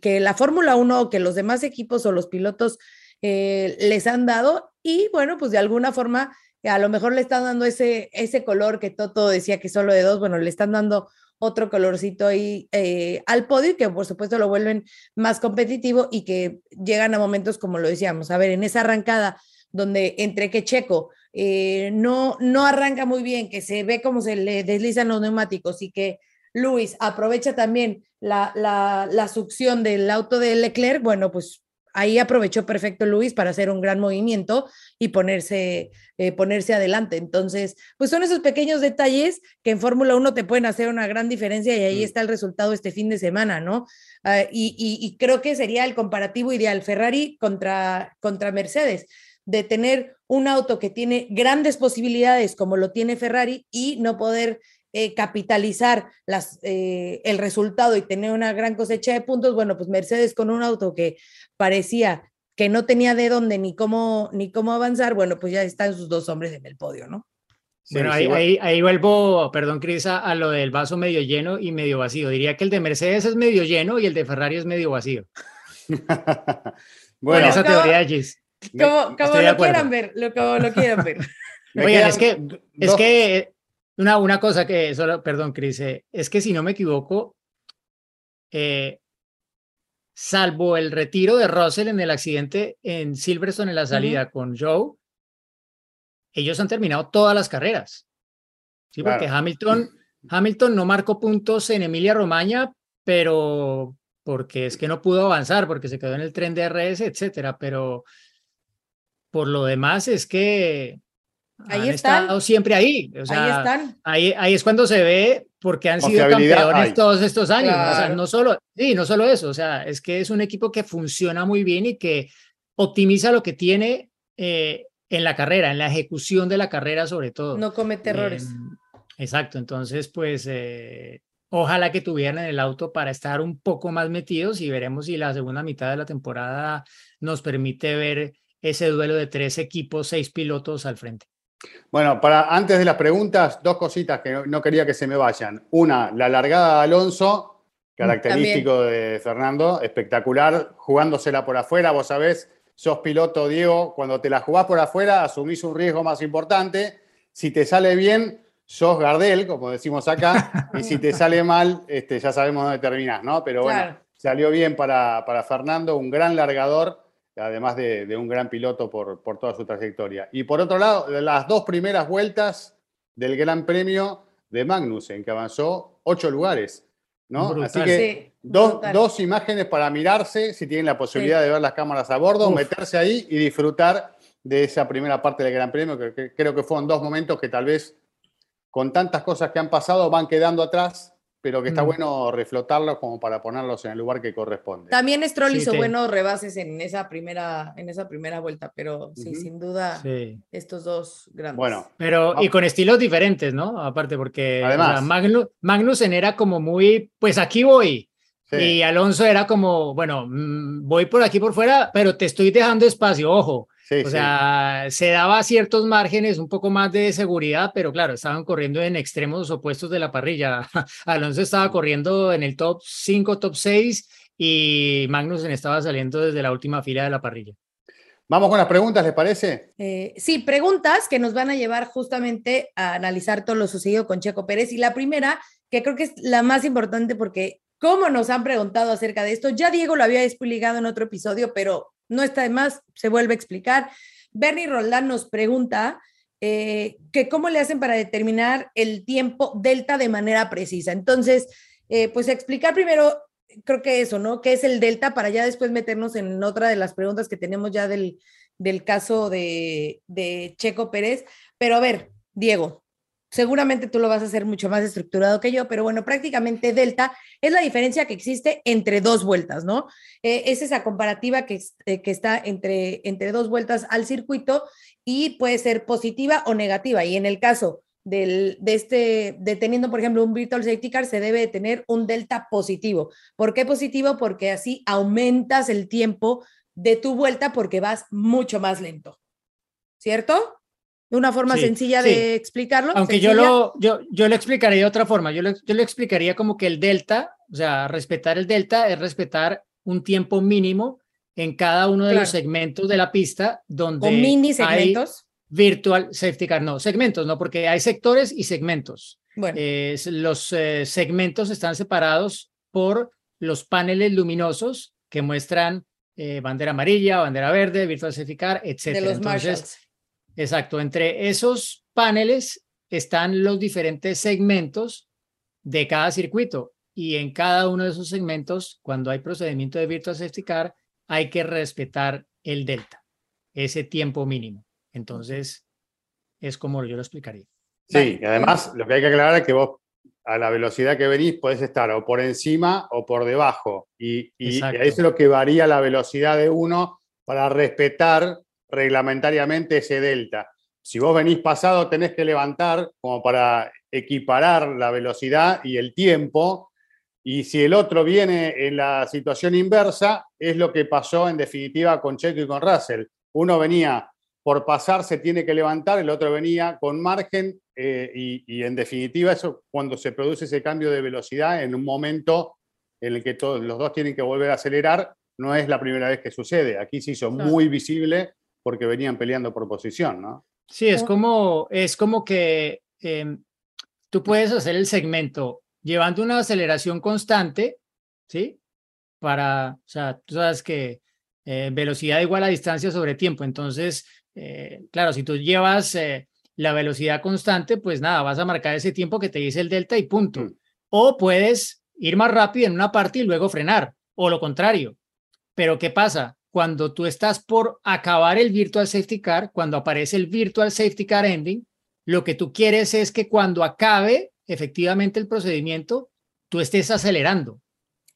que la Fórmula 1 que los demás equipos o los pilotos eh, les han dado y bueno, pues de alguna forma a lo mejor le están dando ese, ese color que Toto decía que solo de dos, bueno, le están dando otro colorcito ahí eh, al podio y que por supuesto lo vuelven más competitivo y que llegan a momentos como lo decíamos, a ver, en esa arrancada donde entre que Checo eh, no, no arranca muy bien, que se ve como se le deslizan los neumáticos y que Luis aprovecha también la, la, la succión del auto de Leclerc, bueno, pues ahí aprovechó perfecto Luis para hacer un gran movimiento y ponerse, eh, ponerse adelante. Entonces, pues son esos pequeños detalles que en Fórmula 1 te pueden hacer una gran diferencia y ahí mm. está el resultado este fin de semana, ¿no? Ah, y, creo que sería el comparativo ideal Ferrari contra, contra Mercedes de tener un auto que tiene grandes posibilidades como lo tiene Ferrari y no poder eh, capitalizar las, eh, el resultado y tener una gran cosecha de puntos, bueno, pues Mercedes con un auto que parecía que no tenía de dónde ni cómo, ni cómo avanzar, bueno, pues ya están sus dos hombres en el podio, ¿no? Bueno, ahí, ahí, vuelvo, perdón, Cris, a, lo del vaso medio lleno y medio vacío. Diría que el de Mercedes es medio lleno y el de Ferrari es medio vacío. bueno, esa teoría, Gis. Como, lo quieran ver, lo, como lo quieran ver. Es que, es que una, una cosa que, solo, perdón, Cris, eh, es que si no me equivoco, eh, salvo el retiro de Russell en el accidente en Silverstone en la salida con Joe, ellos han terminado todas las carreras. Sí, porque Hamilton, Hamilton no marcó puntos en Emilia Romagna, pero porque es que no pudo avanzar, porque se quedó en el tren de RS, etcétera. Pero por lo demás es que Ahí han estado siempre ahí. O sea, ahí están. Ahí, ahí es cuando se ve porque han sido campeones todos estos años. O sea, no solo, sí, no solo eso. O sea, es que es un equipo que funciona muy bien y que optimiza lo que tiene eh, en la carrera, en la ejecución de la carrera sobre todo. No comete errores. Em, exacto. Entonces, pues, eh, ojalá que tuvieran el auto para estar un poco más metidos y veremos si la segunda mitad de la temporada nos permite ver ese duelo de tres equipos, seis pilotos al frente. Bueno, para antes de las preguntas, dos cositas que no quería que se me vayan. Una, la largada de Alonso, característico de Fernando, espectacular, jugándosela por afuera. Vos sabés, sos piloto, Diego, cuando te la jugás por afuera, asumís un riesgo más importante. Si te sale bien, sos Gardel, como decimos acá, y si te sale mal, este, ya sabemos dónde terminás, ¿no? Pero bueno, salió bien para, para Fernando, un gran largador además de, un gran piloto por, por, toda su trayectoria. Y por otro lado, las dos primeras vueltas del Gran Premio de Magnussen, que avanzó ocho lugares. ¿no? Así que dos, imágenes para mirarse, si tienen la posibilidad de ver las cámaras a bordo, meterse ahí y disfrutar de esa primera parte del Gran Premio, que, que creo que fueron dos momentos que tal vez con tantas cosas que han pasado van quedando atrás, pero que está Mm. bueno reflotarlos como para ponerlos en el lugar que corresponde. También Stroll Sí, hizo te- buenos rebases en esa primera, en esa primera vuelta, pero sí, Ujú. sin duda, Sí. estos dos grandes. Bueno, Pero, y Vamos. con estilos diferentes, ¿no? Aparte, porque o sea, Además. Magnu- Magnussen era como muy, pues aquí voy. sí. Y Alonso era como, bueno, mm, voy por aquí por fuera, pero te estoy dejando espacio, ojo. Sí, O sí. sea, se daba ciertos márgenes, un poco más de seguridad, pero claro, estaban corriendo en extremos opuestos de la parrilla. Alonso estaba corriendo en el top 5, top 6 y Magnussen estaba saliendo desde la última fila de la parrilla. Vamos con las preguntas, ¿les parece? Eh, sí, preguntas que nos van a llevar justamente a analizar todo lo sucedido con Checo Pérez. Y la primera, que creo que es la más importante porque cómo nos han preguntado acerca de esto, ya Diego lo había explicado en otro episodio, pero no está de más, se vuelve a explicar. Bernie Roldán nos pregunta eh, que cómo le hacen para determinar el tiempo delta de manera precisa. Entonces, eh, pues explicar primero, creo que eso, ¿no? ¿Qué es el delta para ya después meternos en otra de las preguntas que tenemos ya del, del caso de, de Checo Pérez? Pero a ver, Diego, seguramente tú lo vas a hacer mucho más estructurado que yo, pero bueno, prácticamente delta es la diferencia que existe entre dos vueltas, ¿no? Eh, es esa comparativa que, eh, que está entre, entre dos vueltas al circuito y puede ser positiva o negativa. Y en el caso del, de este, de teniendo, por ejemplo, un virtual safety car, se debe de tener un delta positivo. ¿Por qué positivo? Porque así aumentas el tiempo de tu vuelta porque vas mucho más lento. ¿Cierto? De una forma Sí, sencilla sí. de explicarlo. Aunque yo lo, yo, yo lo explicaría de otra forma, yo lo, yo lo explicaría como que el delta, o sea, respetar el delta es respetar un tiempo mínimo en cada uno de los segmentos de la pista donde con mini hay segmentos. virtual safety car, no, segmentos, no, porque hay sectores y segmentos. Bueno, los eh, segmentos están separados por los paneles luminosos que muestran eh, bandera amarilla, bandera verde, virtual safety car, de etcétera. los Entonces, Marshalls. Exacto, entre esos paneles están los diferentes segmentos de cada circuito y en cada uno de esos segmentos, cuando hay procedimiento de Virtual Safety Car, hay que respetar el delta, ese tiempo mínimo. Entonces, es como yo lo explicaría. Sí, Vale. y además lo que hay que aclarar es que vos a la velocidad que venís podés estar o por encima o por debajo. Y, y- eso es lo que varía la velocidad de uno para respetar reglamentariamente ese delta. Si vos venís pasado, tenés que levantar como para equiparar la velocidad y el tiempo. Y si el otro viene en la situación inversa, es lo que pasó en definitiva con Checo y con Russell. Uno venía por pasar, se tiene que levantar, el otro venía con margen eh, y, y en definitiva eso cuando se produce ese cambio de velocidad en un momento en el que todos los dos tienen que volver a acelerar, no es la primera vez que sucede. Aquí se hizo muy visible porque venían peleando por posición, ¿no? Sí, es como, es como que em, tú puedes hacer el segmento llevando una aceleración constante, ¿sí? Para, o sea, tú sabes que eh, velocidad igual a distancia sobre tiempo. Entonces, eh, claro, si tú llevas eh, la velocidad constante, pues nada, vas a marcar ese tiempo que te dice el delta y punto. Mm. O puedes ir más rápido en una parte y luego frenar, o lo contrario. Pero ¿qué pasa? Cuando tú estás por acabar el virtual safety car, cuando aparece el virtual safety car ending, lo que tú quieres es que cuando acabe efectivamente el procedimiento, tú estés acelerando,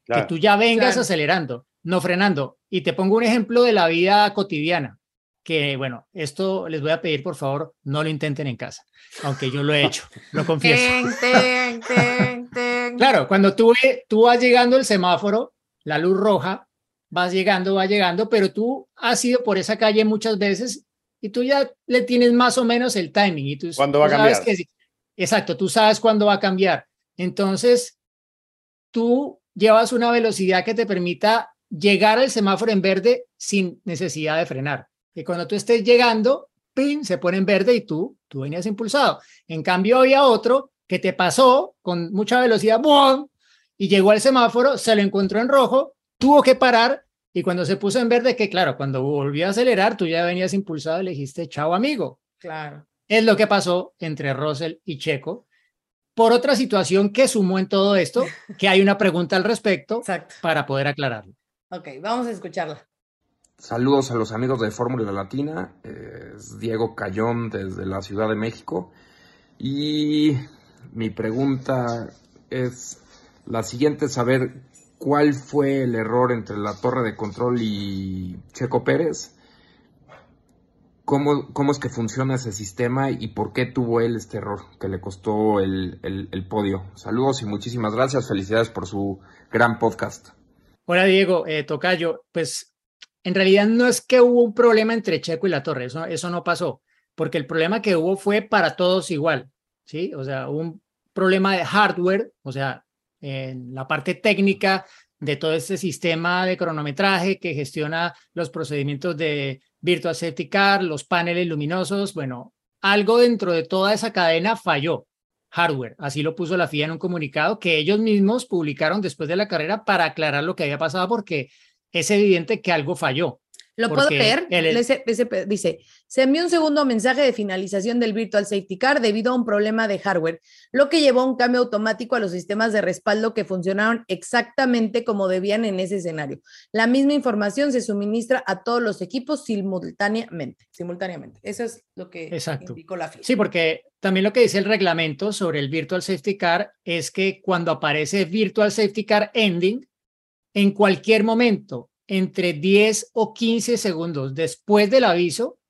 Claro. que tú ya vengas Claro. acelerando, no frenando. Y te pongo un ejemplo de la vida cotidiana, que bueno, esto les voy a pedir por favor, no lo intenten en casa, aunque yo lo he hecho, lo confieso. Ten, ten, ten, ten. Claro, cuando tú, ve- tú vas llegando el semáforo, la luz roja, vas llegando, va llegando, pero tú has ido por esa calle muchas veces y tú ya le tienes más o menos el timing. Y tú, ¿Cuándo va tú a sabes cambiar? que exacto, tú sabes cuándo va a cambiar. Entonces, tú llevas una velocidad que te permita llegar al semáforo en verde sin necesidad de frenar. Y cuando tú estés llegando, ¡pin! se pone en verde y tú, tú venías impulsado. En cambio, había otro que te pasó con mucha velocidad, y llegó al semáforo, se lo encontró en rojo, tuvo que parar y cuando se puso en verde, que claro, cuando volvió a acelerar, tú ya venías impulsado y le dijiste, chao amigo. Claro. Es lo que pasó entre Russell y Checo. Por otra situación que sumó en todo esto, que hay una pregunta al respecto Exacto. para poder aclararlo. Ok, vamos a escucharla. Saludos a los amigos de Fórmula Latina, es Diego Cayón desde la Ciudad de México y mi pregunta es, La siguiente saber cuál fue el error entre la torre de control y Checo Pérez. ¿Cómo, cómo es que funciona ese sistema y por qué tuvo él este error que le costó el, el, podio? Saludos y muchísimas gracias. Felicidades por su gran podcast. Hola Diego, eh, Tocayo. Pues en realidad no es que hubo un problema entre Checo y la torre, eso, eso no pasó, porque el problema que hubo fue para todos igual, ¿sí? O sea, un problema de hardware, o sea, en la parte técnica de todo este sistema de cronometraje que gestiona los procedimientos de Virtual Safety Car, los paneles luminosos, bueno, algo dentro de toda esa cadena falló, hardware, así lo puso la FIA en un comunicado que ellos mismos publicaron después de la carrera para aclarar lo que había pasado porque es evidente que algo falló. ¿Lo puedo leer? dice, se envió un segundo mensaje de finalización del Virtual Safety Car debido a un problema de hardware, lo que llevó a un cambio automático a los sistemas de respaldo que funcionaron exactamente como debían en ese escenario. La misma información se suministra a todos los equipos simultáneamente. simultáneamente. Eso es lo que indicó la FIA. Sí, porque también lo que dice el reglamento sobre el Virtual Safety Car es que cuando aparece Virtual Safety Car Ending, en cualquier momento entre 10 o 15 segundos después del aviso,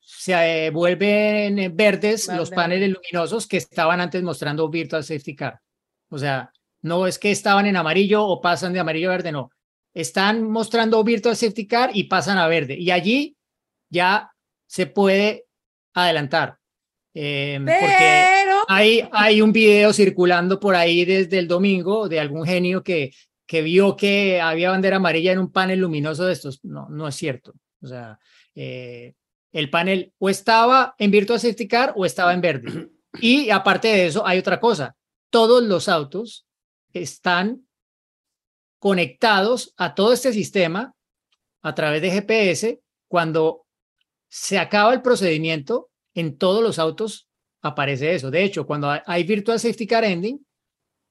se eh, vuelven verdes los paneles luminosos que estaban antes mostrando Virtual Safety Car. O sea, no es que estaban en amarillo o pasan de amarillo a verde, no. Están mostrando Virtual Safety Car y pasan a verde. Y allí ya se puede adelantar. Eh, porque hay, hay un video circulando por ahí desde el domingo de algún genio que que vio que había bandera amarilla en un panel luminoso de estos. No, no es cierto. O sea, eh, el panel o estaba en Virtual Safety Car o estaba en verde. Y aparte de eso, hay otra cosa. Todos los autos están conectados a todo este sistema a través de GPS. Cuando se acaba el procedimiento, en todos los autos aparece eso. De hecho, cuando hay Virtual Safety Car Ending,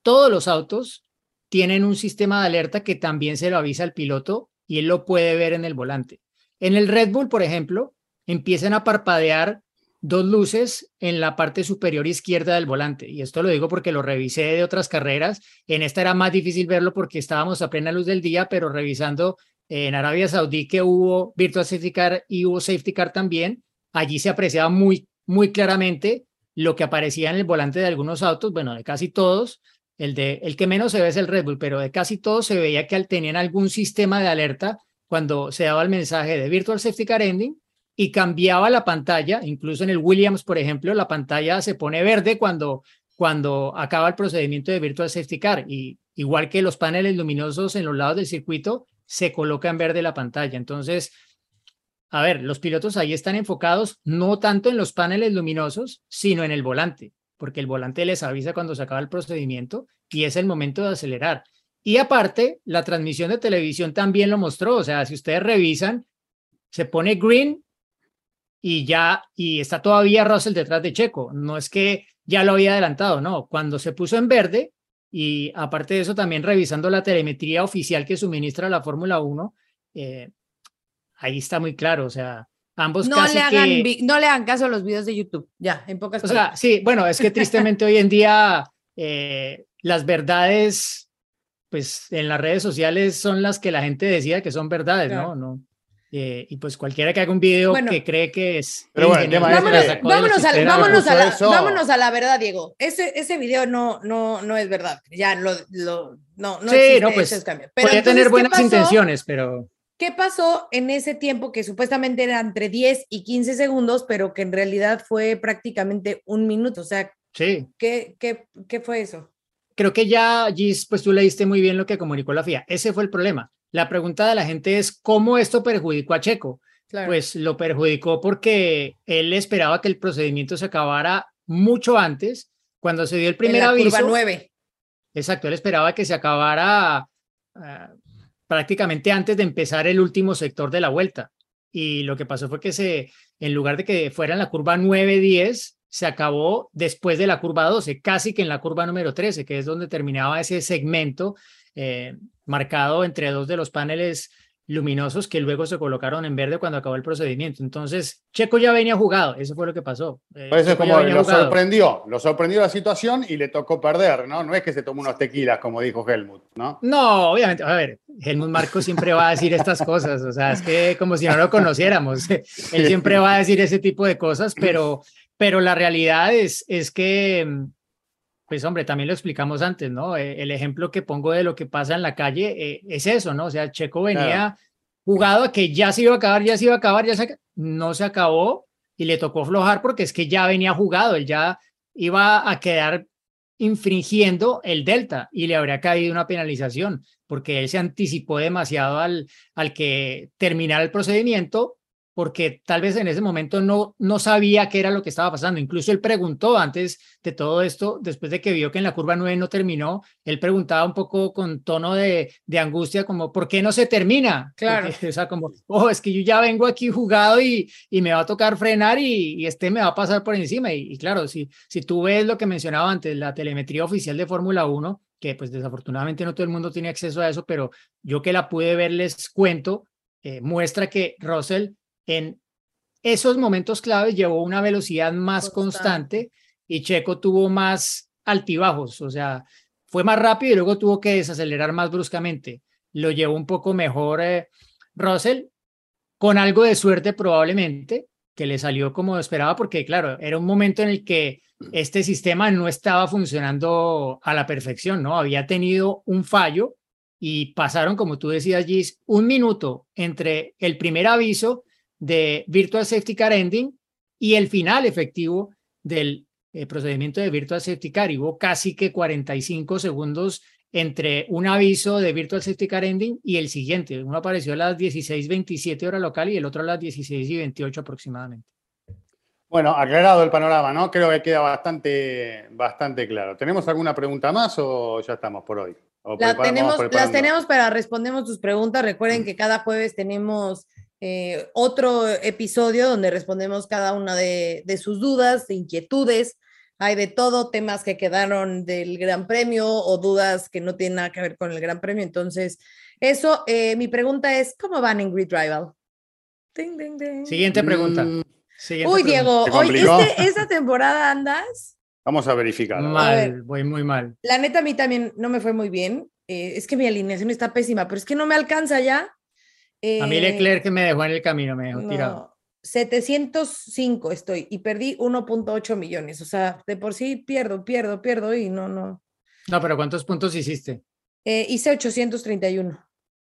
todos los autos tienen un sistema de alerta que también se lo avisa al piloto y él lo puede ver en el volante. En el Red Bull, por ejemplo, empiezan a parpadear dos luces en la parte superior izquierda del volante. Y esto lo digo porque lo revisé de otras carreras. En esta era más difícil verlo porque estábamos a plena luz del día, pero revisando en Arabia Saudí que hubo Virtual Safety Car y hubo Safety Car también, allí se apreciaba muy, muy claramente lo que aparecía en el volante de algunos autos, bueno, de casi todos, el, de, el que menos se ve es el Red Bull, pero de casi todos se veía que tenían algún sistema de alerta cuando se daba el mensaje de Virtual Safety Car Ending y cambiaba la pantalla, incluso en el Williams, por ejemplo, la pantalla se pone verde cuando, cuando acaba el procedimiento de Virtual Safety Car y igual que los paneles luminosos en los lados del circuito, se coloca en verde la pantalla. Entonces, a ver, los pilotos ahí están enfocados no tanto en los paneles luminosos, sino en el volante porque el volante les avisa cuando se acaba el procedimiento y es el momento de acelerar. Y aparte, la transmisión de televisión también lo mostró, o sea, si ustedes revisan, se pone green y ya, y está todavía Russell detrás de Checo, no es que ya lo había adelantado, no, cuando se puso en verde, y aparte de eso también revisando la telemetría oficial que suministra la Fórmula 1, eh, ahí está muy claro, o sea, Ambos no casi le hagan, que... No le hagan caso a los videos de YouTube, ya, en pocas O sea, sí, bueno, es que tristemente hoy en día eh, las verdades, pues en las redes sociales son las que la gente decía que son verdades, ¿no? no eh, y pues cualquiera que haga un video que cree que es. Pero bueno, vámonos, vámonos, a, vámonos, a la, vámonos, a la, verdad, Diego. Ese, ese video no, no, no es verdad. Ya lo, lo no, no sí, no, pues, ese cambio. Pero podría tener buenas intenciones, pero. ¿Qué pasó en ese tiempo que supuestamente era entre 10 y 15 segundos, pero que en realidad fue prácticamente un minuto? O sea, sí. ¿qué, qué, qué fue eso? Creo que ya, Gis, pues tú leíste muy bien lo que comunicó la FIA. Ese fue el problema. La pregunta de la gente es, ¿cómo esto perjudicó a Checo? Pues lo perjudicó porque él esperaba que el procedimiento se acabara mucho antes, cuando se dio el primer en la aviso. Curva 9. Exacto, él esperaba que se acabara uh, prácticamente antes de empezar el último sector de la vuelta. Y lo que pasó fue que se, en lugar de que fuera en la curva 9-10, se acabó después de la curva 12, casi que en la curva número 13, que es donde terminaba ese segmento eh, marcado entre dos de los paneles luminosos que luego se colocaron en verde cuando acabó el procedimiento. Entonces, Checo ya venía jugado, eso fue lo que pasó. Eh, pues eso es como lo sorprendió, lo sorprendió la situación y le tocó perder, ¿no? No es que se tomó unos tequilas, como dijo Helmut, ¿no? No, obviamente, a ver, Helmut Marco siempre va a decir estas cosas, o sea, es que como si no lo conociéramos, él siempre va a decir ese tipo de cosas, pero, pero la realidad es, es que pues hombre, también lo explicamos antes, ¿no? Eh, el ejemplo que pongo de lo que pasa en la calle eh, es eso, ¿no? O sea, Checo venía jugado a que ya se iba a acabar, ya se iba a acabar, ya se no se acabó y le tocó flojar porque es que ya venía jugado, él ya iba a quedar infringiendo el delta y le habría caído una penalización porque él se anticipó demasiado al, al que terminara el procedimiento porque tal vez en ese momento no, no sabía qué era lo que estaba pasando. Incluso él preguntó antes de todo esto, después de que vio que en la curva 9 no terminó, él preguntaba un poco con tono de, de angustia, como, ¿por qué no se termina? Claro. o sea, como, oh, es que yo ya vengo aquí jugado y, y me va a tocar frenar y, este me va a pasar por encima. Y, claro, si, si tú ves lo que mencionaba antes, la telemetría oficial de Fórmula 1, que pues desafortunadamente no todo el mundo tiene acceso a eso, pero yo que la pude ver les cuento, eh, muestra que Russell en esos momentos claves llevó una velocidad más constante. y Checo tuvo más altibajos, o sea, fue más rápido y luego tuvo que desacelerar más bruscamente. Lo llevó un poco mejor eh, Russell, con algo de suerte probablemente, que le salió como esperaba, porque claro, era un momento en el que este sistema no estaba funcionando a la perfección, ¿no? Había tenido un fallo y pasaron, como tú decías, Gis, un minuto entre el primer aviso de Virtual Safety Car Ending y el final efectivo del eh, procedimiento de Virtual Safety Car. Y hubo casi que 45 segundos entre un aviso de Virtual Safety Car Ending y el siguiente. Uno apareció a las 16.27 hora local y el otro a las 16.28 aproximadamente. Bueno, aclarado el panorama, ¿no? Creo que queda bastante, bastante claro. ¿Tenemos alguna pregunta más o ya estamos por hoy? tenemos, las tenemos para respondemos tus preguntas. Recuerden mm. que cada jueves tenemos eh, otro episodio donde respondemos cada una de, sus dudas, de inquietudes. Hay de todo, temas que quedaron del Gran Premio o dudas que no tienen nada que ver con el Gran Premio. Entonces, eso, eh, mi pregunta es, ¿cómo van en Grid Rival? Siguiente pregunta. Mm. Uy, Diego, hoy este, esta temporada andas. Vamos a verificar. Mal, voy muy mal. La neta, a mí también no me fue muy bien. Eh, es que mi alineación está pésima, pero es que no me alcanza ya a mí Leclerc que me dejó en el camino, me dejó tirado. 705 estoy y perdí 1.8 millones. O sea, de por sí pierdo, pierdo, pierdo y no, no. No, pero ¿cuántos puntos hiciste? Eh, hice 831.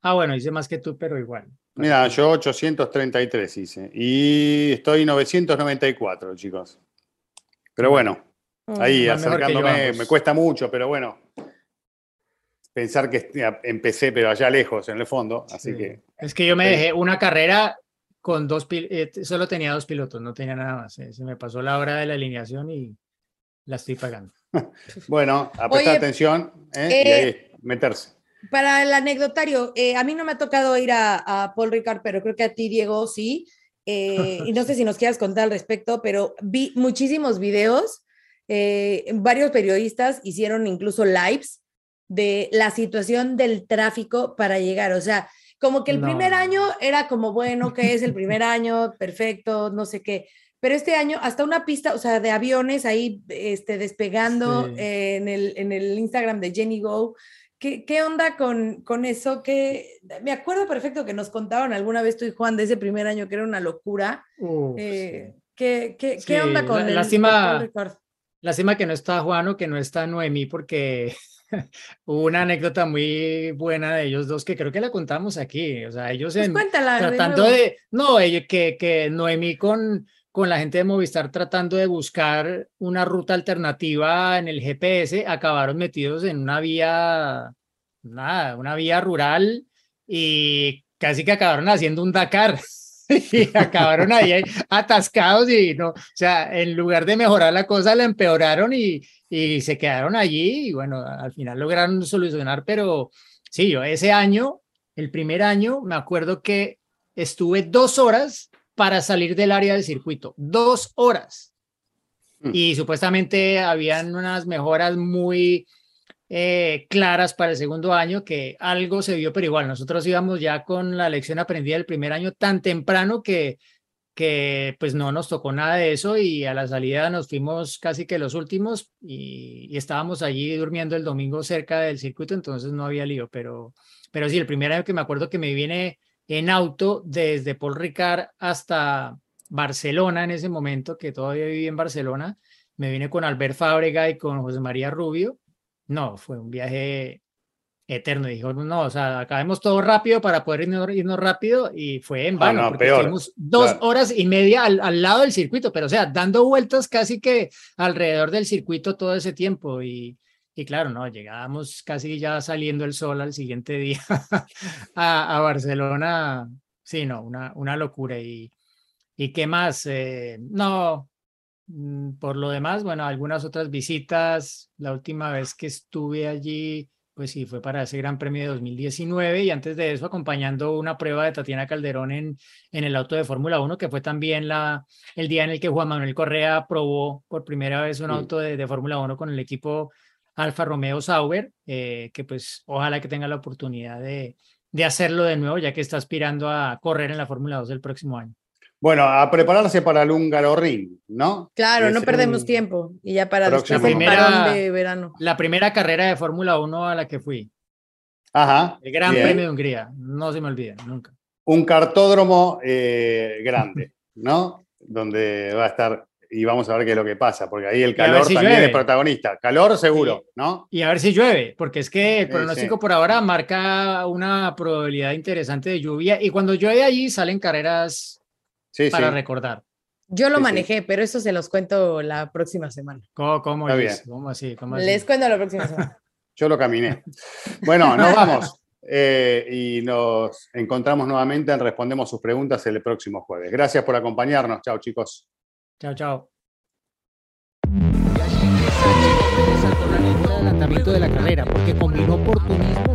Ah, bueno, hice más que tú, pero igual. Mira, yo 833 hice y estoy 994, chicos. Pero bueno, mm. ahí acercándome, me cuesta mucho, pero bueno, pensar que empecé, pero allá lejos, en el fondo. Así que. Es que yo me dejé una carrera con dos eh, solo tenía dos pilotos, no tenía nada más. Eh, se me pasó la hora de la alineación y la estoy pagando. bueno, a prestar atención ¿eh? y ahí meterse. Para el anecdotario, a mí no me ha tocado ir a, Paul Ricard, pero creo que a ti, Diego, sí. y no sé si nos quieras contar al respecto, pero vi muchísimos videos. varios periodistas hicieron incluso lives de la situación del tráfico para llegar. O sea, como que el primer año era como, bueno, que es el primer año, perfecto, no sé qué. Pero este año, hasta una pista, o sea, de aviones ahí este, despegando en, el, en el Instagram de Jenny Go. ¿Qué, qué onda con, con eso? Que me acuerdo perfecto que nos contaban alguna vez tú y Juan de ese primer año que era una locura. Eh, ¿qué, qué, ¿qué, onda con la, el, lástima, que no está Juan o que no está Noemí porque una anécdota muy buena de ellos dos que creo que la contamos aquí. O sea, ellos pues tratando de, no, ellos, que, que Noemí con, con la gente de Movistar tratando de buscar una ruta alternativa en el GPS, acabaron metidos en una vía, nada, una vía rural y casi que acabaron haciendo un Dakar. y acabaron ahí atascados y no, o sea, en lugar de mejorar la cosa, la empeoraron y, y se quedaron allí y bueno, al final lograron solucionar, pero sí, yo ese año, el primer año, me acuerdo que estuve dos horas para salir del área del circuito, dos horas. Mm. Y supuestamente habían unas mejoras muy eh, claras para el segundo año, que algo se vio, pero igual nosotros íbamos ya con la lección aprendida del primer año tan temprano que, que pues no nos tocó nada de eso y a la salida nos fuimos casi que los últimos y, estábamos allí durmiendo el domingo cerca del circuito, entonces no había lío, pero, pero sí, el primer año que me acuerdo que me viene en auto desde Paul Ricard hasta Barcelona en ese momento, que todavía viví en Barcelona, me vine con Albert Fábrega y con José María Rubio. No, fue un viaje eterno. Dijo, no, o sea, acabemos todo rápido para poder irnos, irnos rápido y fue en Ah, vano, no, porque peor, estuvimos dos claro. horas y media al, al lado del circuito, pero o sea, dando vueltas casi que alrededor del circuito todo ese tiempo y, y claro, no, llegábamos casi ya saliendo el sol al siguiente día a, a Barcelona. Sí, no, una, una locura. ¿Y, y qué más? Eh, no, por lo demás, bueno, algunas otras visitas. La última vez que estuve allí, pues sí, fue para ese Gran Premio de 2019 y antes de eso acompañando una prueba de Tatiana Calderón en, en el auto de Fórmula 1, que fue también la, el día en el que Juan Manuel Correa probó por primera vez un Sí. auto de, de Fórmula 1 con el equipo Alfa Romeo Sauber, eh, que pues ojalá que tenga la oportunidad de, de hacerlo de nuevo, ya que está aspirando a correr en la Fórmula 2 del próximo año. Bueno, a prepararse para el húngaro ring, ¿no? Claro, Es no perdemos un- tiempo. Y ya para después el Primera- parón de verano. La primera carrera de Fórmula 1 a la que fui, Ajá. el Gran bien. Premio de Hungría, no se me olvida, nunca. Un cartódromo eh, grande, ¿no? Donde va a estar, y vamos a ver qué es lo que pasa, porque ahí el calor si también llueve. es protagonista. Calor seguro, ¿no? Y a ver si llueve, porque es que el Sí, pronóstico sí. por ahora marca una probabilidad interesante de lluvia y cuando llueve allí salen carreras Sí, para sí. recordar. Yo lo Sí, sí. manejé, pero eso se los cuento la próxima semana. ¿Cómo, cómo, bien. ¿Cómo así? ¿Cómo así? Les cuento la próxima semana. Yo lo caminé. Bueno, nos vamos. eh, y nos encontramos nuevamente en Respondemos sus preguntas el próximo jueves. Gracias por acompañarnos. Chao, chicos. Chao, chao. el adelantamiento de la carrera, porque combinó oportunismo